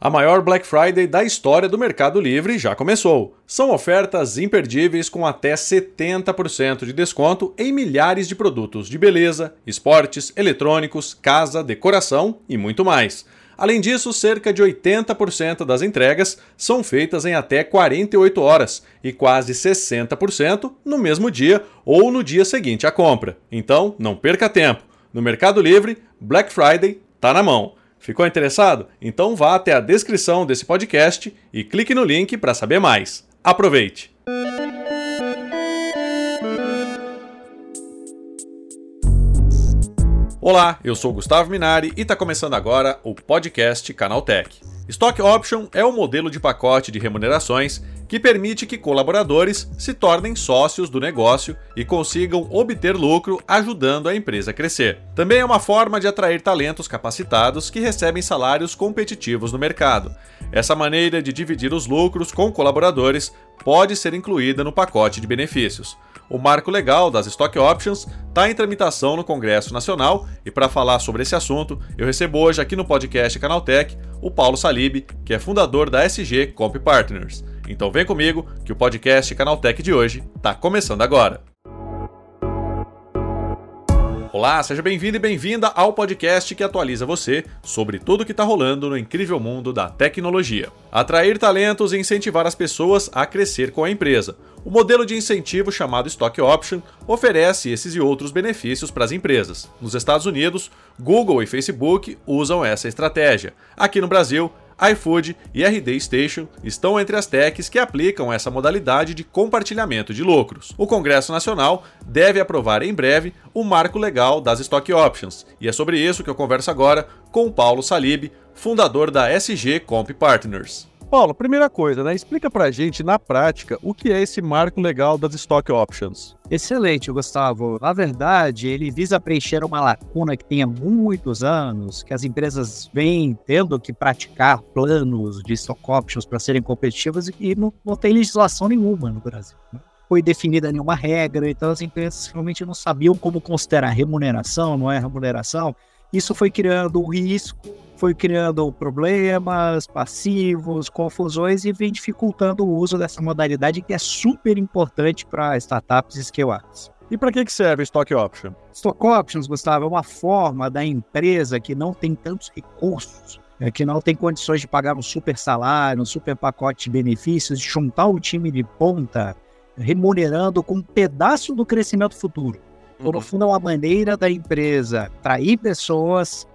A maior Black Friday da história do Mercado Livre já começou. São ofertas imperdíveis com até 70% de desconto em milhares de produtos de beleza, esportes, eletrônicos, casa, decoração e muito mais. Além disso, cerca de 80% das entregas são feitas em até 48 horas e quase 60% no mesmo dia ou no dia seguinte à compra. Então, não perca tempo. No Mercado Livre, Black Friday tá na mão. Ficou interessado? Então vá até a descrição desse podcast e clique no link para saber mais. Aproveite! Olá, eu sou Gustavo Minari e está começando agora o podcast Canaltech. Stock Option é o modelo de pacote de remunerações que permite que colaboradores se tornem sócios do negócio e consigam obter lucro ajudando a empresa a crescer. Também é uma forma de atrair talentos capacitados que recebem salários competitivos no mercado. Essa maneira de dividir os lucros com colaboradores pode ser incluída no pacote de benefícios. O marco legal das Stock Options está em tramitação no Congresso Nacional e para falar sobre esse assunto, eu recebo hoje aqui no podcast Canaltech o Paulo Salib, que é fundador da SG Comp Partners. Então vem comigo que o podcast Canaltech de hoje está começando agora. Olá, seja bem-vindo e bem-vinda ao podcast que atualiza você sobre tudo o que está rolando no incrível mundo da tecnologia. Atrair talentos e incentivar as pessoas a crescer com a empresa. O modelo de incentivo chamado Stock Option oferece esses e outros benefícios para as empresas. Nos Estados Unidos, Google e Facebook usam essa estratégia. Aqui no Brasil, iFood e RD Station estão entre as techs que aplicam essa modalidade de compartilhamento de lucros. O Congresso Nacional deve aprovar em breve o marco legal das Stock Options, e é sobre isso que eu converso agora com Paulo Salib, fundador da SG Comp Partners. Paulo, primeira coisa, né? Explica pra gente na prática o que é esse marco legal das stock options. Excelente, Gustavo. Na verdade, ele visa preencher uma lacuna que tem há muitos anos, que as empresas vêm tendo que praticar planos de stock options para serem competitivas e não, não tem legislação nenhuma no Brasil. Né? Foi definida nenhuma regra, então as empresas realmente não sabiam como considerar remuneração, não é remuneração. Isso foi criando um risco foi criando problemas, passivos, confusões e vem dificultando o uso dessa modalidade que é super importante para startups e scale-ups. E para que, que serve Stock Option? Stock Options, Gustavo, é uma forma da empresa que não tem tantos recursos, é, que não tem condições de pagar um super salário, um super pacote de benefícios, de juntar o time de ponta, remunerando com um pedaço do crescimento futuro. Então, no uhum. fundo, é uma maneira da empresa atrair pessoas,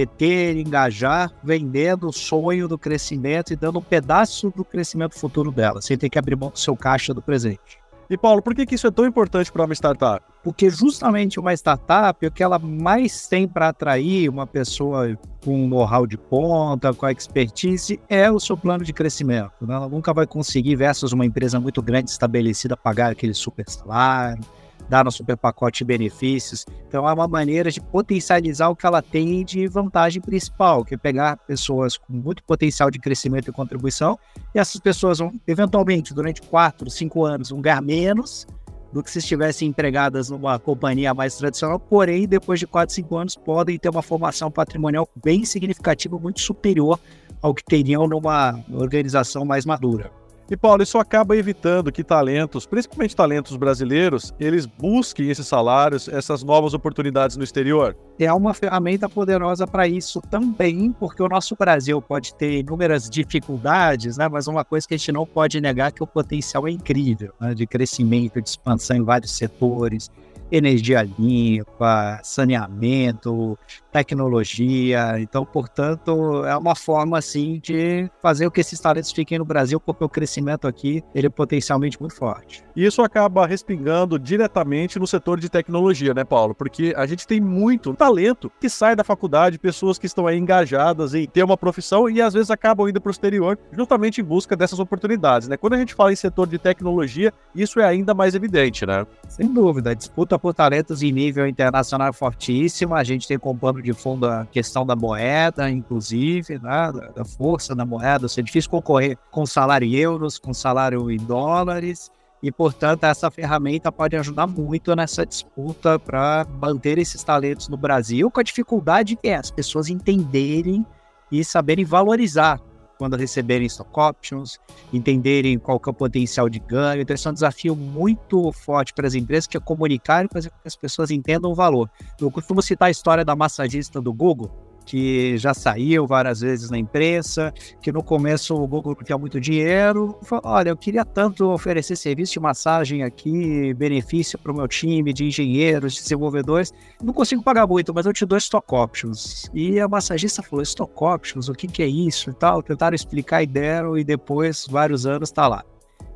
reter, engajar, vendendo o sonho do crescimento e dando um pedaço do crescimento futuro dela, sem ter que abrir mão do seu caixa do presente. E Paulo, por que, que isso é tão importante para uma startup? Porque justamente uma startup, o que ela mais tem para atrair uma pessoa com know-how de ponta, com a expertise, é o seu plano de crescimento. Né? Ela nunca vai conseguir, versus uma empresa muito grande estabelecida, pagar aquele super salário dar no super pacote benefícios. Então é uma maneira de potencializar o que ela tem de vantagem principal, que é pegar pessoas com muito potencial de crescimento e contribuição, e essas pessoas vão, eventualmente, durante 4, 5 anos, vão ganhar menos do que se estivessem empregadas numa companhia mais tradicional, porém, depois de 4, 5 anos, podem ter uma formação patrimonial bem significativa, muito superior ao que teriam numa organização mais madura. E Paulo, isso acaba evitando que talentos, principalmente talentos brasileiros, eles busquem esses salários, essas novas oportunidades no exterior. É uma ferramenta poderosa para isso também, porque o nosso Brasil pode ter inúmeras dificuldades, né? mas uma coisa que a gente não pode negar é que o potencial é incrível, né? de crescimento, de expansão em vários setores energia limpa, saneamento, tecnologia. Então, portanto, é uma forma assim de fazer com que esses talentos fiquem no Brasil, porque o crescimento aqui ele é potencialmente muito forte. E isso acaba respingando diretamente no setor de tecnologia, né, Paulo? Porque a gente tem muito talento que sai da faculdade, pessoas que estão aí engajadas em ter uma profissão e às vezes acabam indo para o exterior justamente em busca dessas oportunidades, né? Quando a gente fala em setor de tecnologia, isso é ainda mais evidente, né? Sem dúvida, a disputa por talentos em nível internacional fortíssima. A gente tem como de fundo a questão da moeda, inclusive, né? da força da moeda. Isso é difícil concorrer com salário em euros, com salário em dólares. E, portanto, essa ferramenta pode ajudar muito nessa disputa para manter esses talentos no Brasil, com a dificuldade que é as pessoas entenderem e saberem valorizar quando receberem stock options, entenderem qual é o potencial de ganho. Então, esse é um desafio muito forte para as empresas, que é comunicar e fazer com que as pessoas entendam o valor. Eu costumo citar a história da massagista do Google, que já saiu várias vezes na imprensa, que no começo o Google não tinha muito dinheiro. Falou, olha, eu queria tanto oferecer serviço de massagem aqui, benefício para o meu time de engenheiros, desenvolvedores. Não consigo pagar muito, mas eu te dou stock options. E a massagista falou, stock options, o que, que é isso e tal. Tentaram explicar e deram, e depois, vários anos, está lá.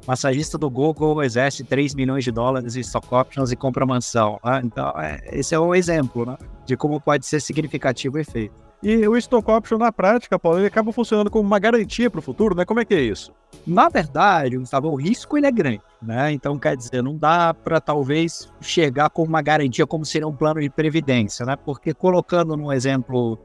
Massagista do Google exerce 3 milhões de dólares em stock options e compra mansão. Né? Então, é, esse é um exemplo né, de como pode ser significativo o efeito. E o stock option na prática, Paulo, ele acaba funcionando como uma garantia para o futuro, né? Como é que é isso? Na verdade, Gustavo, o risco ele é grande, né? Então, quer dizer, não dá para talvez chegar com uma garantia como seria um plano de previdência, né? Porque colocando num exemplo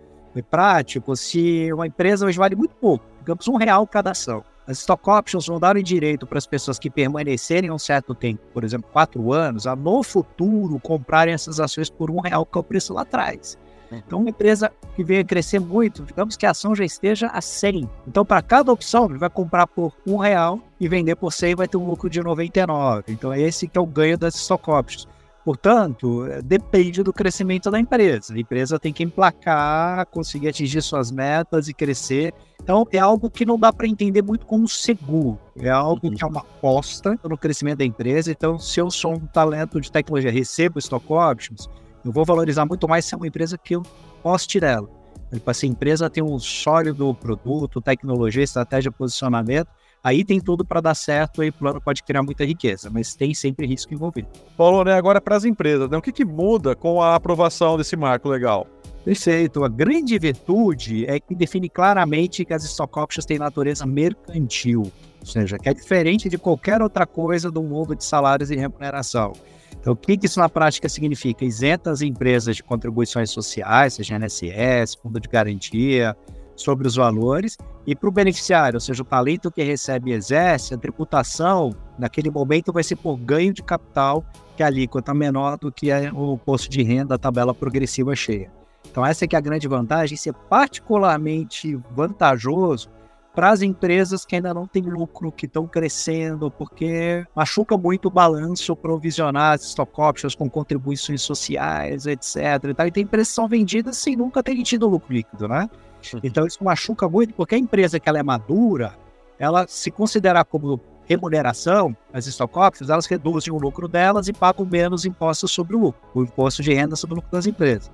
prático, se uma empresa hoje vale muito pouco, digamos um real cada ação, as stock options vão dar o direito para as pessoas que permanecerem um certo tempo, por exemplo, quatro anos, a no futuro comprarem essas ações por um real, que é o preço lá atrás. Então, uma empresa que venha crescer muito, digamos que a ação já esteja a 100. Então, para cada opção, ele vai comprar por um real e vender por 100 vai ter um lucro de 99. Então, é esse que é o ganho das stock options. Portanto, é, depende do crescimento da empresa. A empresa tem que emplacar, conseguir atingir suas metas e crescer. Então, é algo que não dá para entender muito como seguro. É algo uhum. que é uma aposta no crescimento da empresa. Então, se eu sou um talento de tecnologia, recebo stock options, eu vou valorizar muito mais se é uma empresa que eu poste dela. Tipo, se a empresa tem um sólido produto, tecnologia, estratégia, posicionamento, aí tem tudo para dar certo e o plano pode criar muita riqueza, mas tem sempre risco envolvido. Paulo, né, agora para as empresas, né, o que, que muda com a aprovação desse marco legal? Perfeito. A grande virtude é que define claramente que as stock options têm natureza mercantil, ou seja, que é diferente de qualquer outra coisa do mundo de salários e remuneração. Então, o que, isso na prática significa? Isenta as empresas de contribuições sociais, seja INSS, fundo de garantia, sobre os valores, e para o beneficiário, ou seja, o talento que recebe e exerce, a tributação, naquele momento, vai ser por ganho de capital, que é a alíquota menor do que o posto de renda, a tabela progressiva cheia. Então, essa é que é a grande vantagem, ser particularmente vantajoso para as empresas que ainda não têm lucro, que estão crescendo, porque machuca muito o balanço provisionar as stock options com contribuições sociais, etc. Então, e tem empresas que são vendidas sem nunca terem tido lucro líquido, né? Então isso machuca muito, porque a empresa que ela é madura, ela se considerar como remuneração, as stock options, elas reduzem o lucro delas e pagam menos impostos sobre o lucro, o imposto de renda sobre o lucro das empresas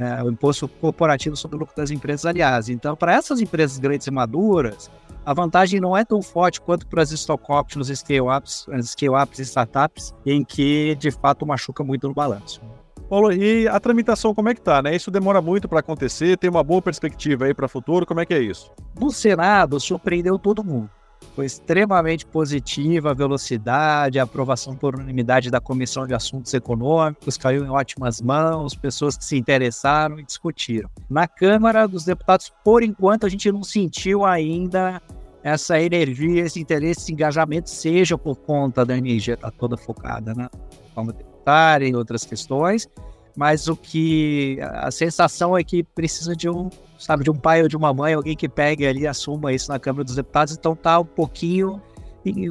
é, o imposto corporativo sobre o lucro das empresas, aliás. Então, para essas empresas grandes e maduras, a vantagem não é tão forte quanto para as stock options, scale-ups, scale-ups e startups, em que de fato machuca muito no balanço. Paulo, e a tramitação como é que tá, né? Isso demora muito para acontecer, tem uma boa perspectiva aí para o futuro, como é que é isso? No Senado, surpreendeu todo mundo. Foi extremamente positiva a velocidade, a aprovação por unanimidade da Comissão de Assuntos Econômicos, caiu em ótimas mãos, pessoas que se interessaram e discutiram. Na Câmara dos Deputados, por enquanto, a gente não sentiu ainda essa energia, esse interesse, esse engajamento, seja por conta da energia estar tá toda focada na forma tributária e outras questões, mas o que a sensação é que precisa de um sabe, de um pai ou de uma mãe, alguém que pegue ali e assuma isso na Câmara dos Deputados, então tá um pouquinho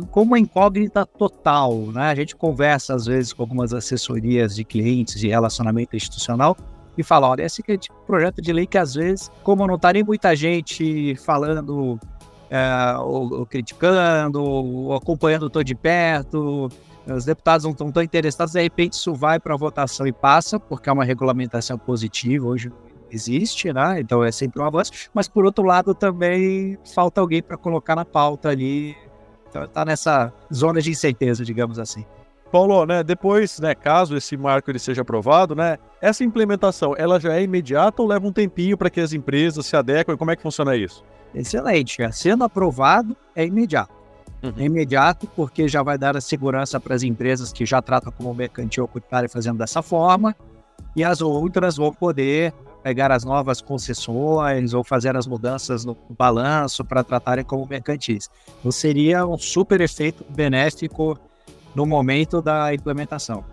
como uma incógnita total, né? A gente conversa às vezes com algumas assessorias de clientes de relacionamento institucional e fala, olha, esse é tipo de projeto de lei que às vezes, como não tá nem muita gente falando é, ou, ou, criticando, ou acompanhando todo de perto, os deputados não estão tão interessados, de repente isso vai para votação e passa, porque é uma regulamentação positiva, hoje existe, né? Então é sempre um avanço, mas por outro lado também falta alguém para colocar na pauta ali. Então tá nessa zona de incerteza, digamos assim. Paulo, né, depois, né, caso esse marco ele seja aprovado, né, essa implementação, ela já é imediata ou leva um tempinho para que as empresas se adequem? Como é que funciona isso? Excelente. Sendo aprovado, é imediato. Uhum. Imediato porque já vai dar a segurança para as empresas que já tratam como mercantil ocultário fazendo dessa forma e as outras vão poder pegar as novas concessões ou fazer as mudanças no balanço para tratarem como mercantis. Então seria um super efeito benéfico no momento da implementação.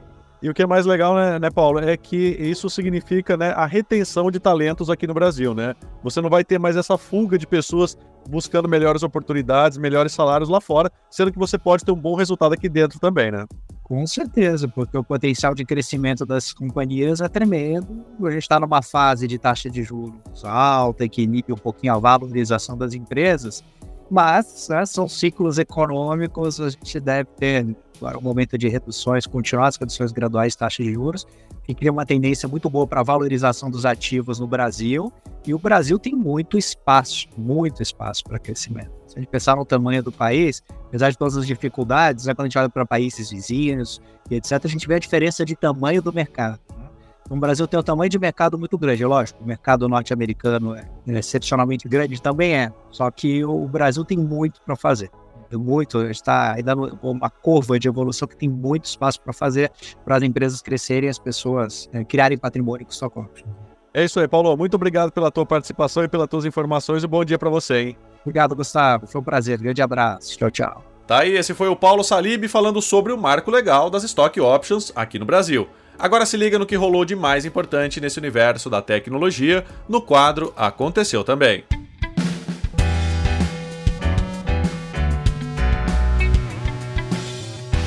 E o que é mais legal, né, né, Paulo, é que isso significa né, a retenção de talentos aqui no Brasil, né? Você não vai ter mais essa fuga de pessoas buscando melhores oportunidades, melhores salários lá fora, sendo que você pode ter um bom resultado aqui dentro também, né? Com certeza, porque o potencial de crescimento das companhias é tremendo. A gente está numa fase de taxa de juros alta, que um pouquinho a valorização das empresas, mas né, são ciclos econômicos, a gente deve ter agora um momento de reduções, continuar as reduções graduais de taxa de juros, que cria uma tendência muito boa para a valorização dos ativos no Brasil, e o Brasil tem muito espaço, muito espaço para crescimento. Se a gente pensar no tamanho do país, apesar de todas as dificuldades, né, quando a gente olha para países vizinhos e etc., a gente vê a diferença de tamanho do mercado. Né? O Brasil tem um tamanho de mercado muito grande, é lógico. O mercado norte-americano é, excepcionalmente grande, também é. Só que o Brasil tem muito para fazer muito, está ainda uma curva de evolução que tem muito espaço para fazer para as empresas crescerem, as pessoas é, criarem patrimônio com conta. É isso aí, Paulo. Muito obrigado pela tua participação e pelas tuas informações e bom dia para você, hein? Obrigado, Gustavo. Foi um prazer. Grande abraço. Tchau, tchau. Tá aí, esse foi o Paulo Salib falando sobre o marco legal das Stock Options aqui no Brasil. Agora se liga no que rolou de mais importante nesse universo da tecnologia no quadro Aconteceu Também.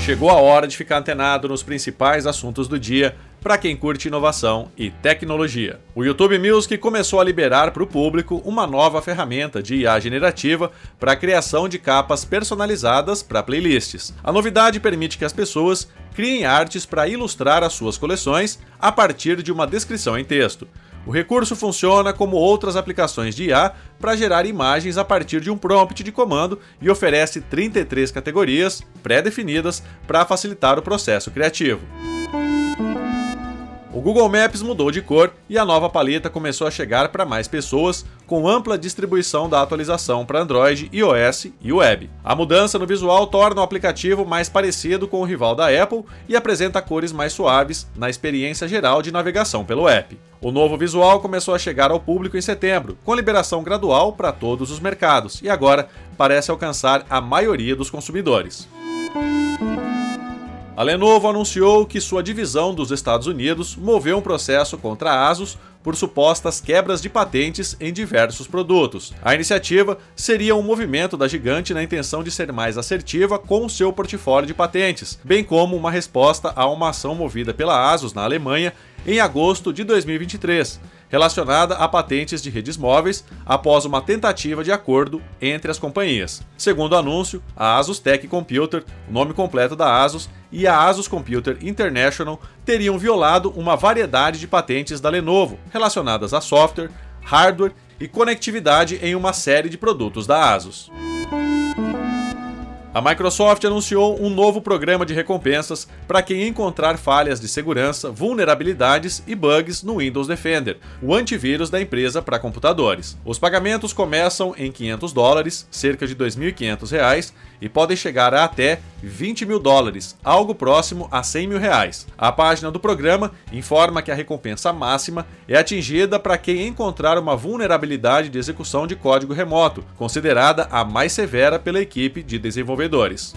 Chegou a hora de ficar antenado nos principais assuntos do dia para quem curte inovação e tecnologia. O YouTube Music começou a liberar para o público uma nova ferramenta de IA generativa para a criação de capas personalizadas para playlists. A novidade permite que as pessoas criem artes para ilustrar as suas coleções a partir de uma descrição em texto. O recurso funciona como outras aplicações de IA para gerar imagens a partir de um prompt de comando e oferece 33 categorias pré-definidas para facilitar o processo criativo. O Google Maps mudou de cor e a nova paleta começou a chegar para mais pessoas, com ampla distribuição da atualização para Android, iOS e web. A mudança no visual torna o aplicativo mais parecido com o rival da Apple e apresenta cores mais suaves na experiência geral de navegação pelo app. O novo visual começou a chegar ao público em setembro, com liberação gradual para todos os mercados, e agora parece alcançar a maioria dos consumidores. A Lenovo anunciou que sua divisão dos Estados Unidos moveu um processo contra a Asus por supostas quebras de patentes em diversos produtos. A iniciativa seria um movimento da gigante na intenção de ser mais assertiva com seu portfólio de patentes, bem como uma resposta a uma ação movida pela Asus na Alemanha em agosto de 2023 relacionada a patentes de redes móveis após uma tentativa de acordo entre as companhias. Segundo o anúncio, a Asus Tech Computer, o nome completo da Asus, e a Asus Computer International teriam violado uma variedade de patentes da Lenovo relacionadas a software, hardware e conectividade em uma série de produtos da Asus. A Microsoft anunciou um novo programa de recompensas para quem encontrar falhas de segurança, vulnerabilidades e bugs no Windows Defender, o antivírus da empresa para computadores. Os pagamentos começam em 500 dólares, cerca de 2.500 reais, e podem chegar a até 20 mil dólares, algo próximo a 100 mil reais. A página do programa informa que a recompensa máxima é atingida para quem encontrar uma vulnerabilidade de execução de código remoto, considerada a mais severa pela equipe de desenvolvedores.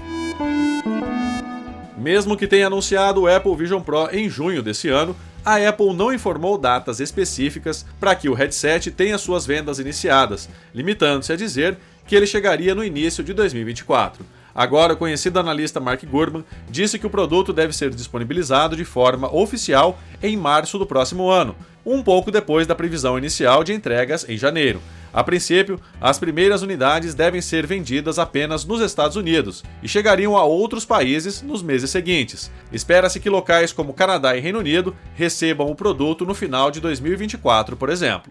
Mesmo que tenha anunciado o Apple Vision Pro em junho desse ano, a Apple não informou datas específicas para que o headset tenha suas vendas iniciadas, limitando-se a dizer que ele chegaria no início de 2024. Agora, o conhecido analista Mark Gurman disse que o produto deve ser disponibilizado de forma oficial em março do próximo ano, um pouco depois da previsão inicial de entregas em janeiro. A princípio, as primeiras unidades devem ser vendidas apenas nos Estados Unidos e chegariam a outros países nos meses seguintes. Espera-se que locais como Canadá e Reino Unido recebam o produto no final de 2024, por exemplo.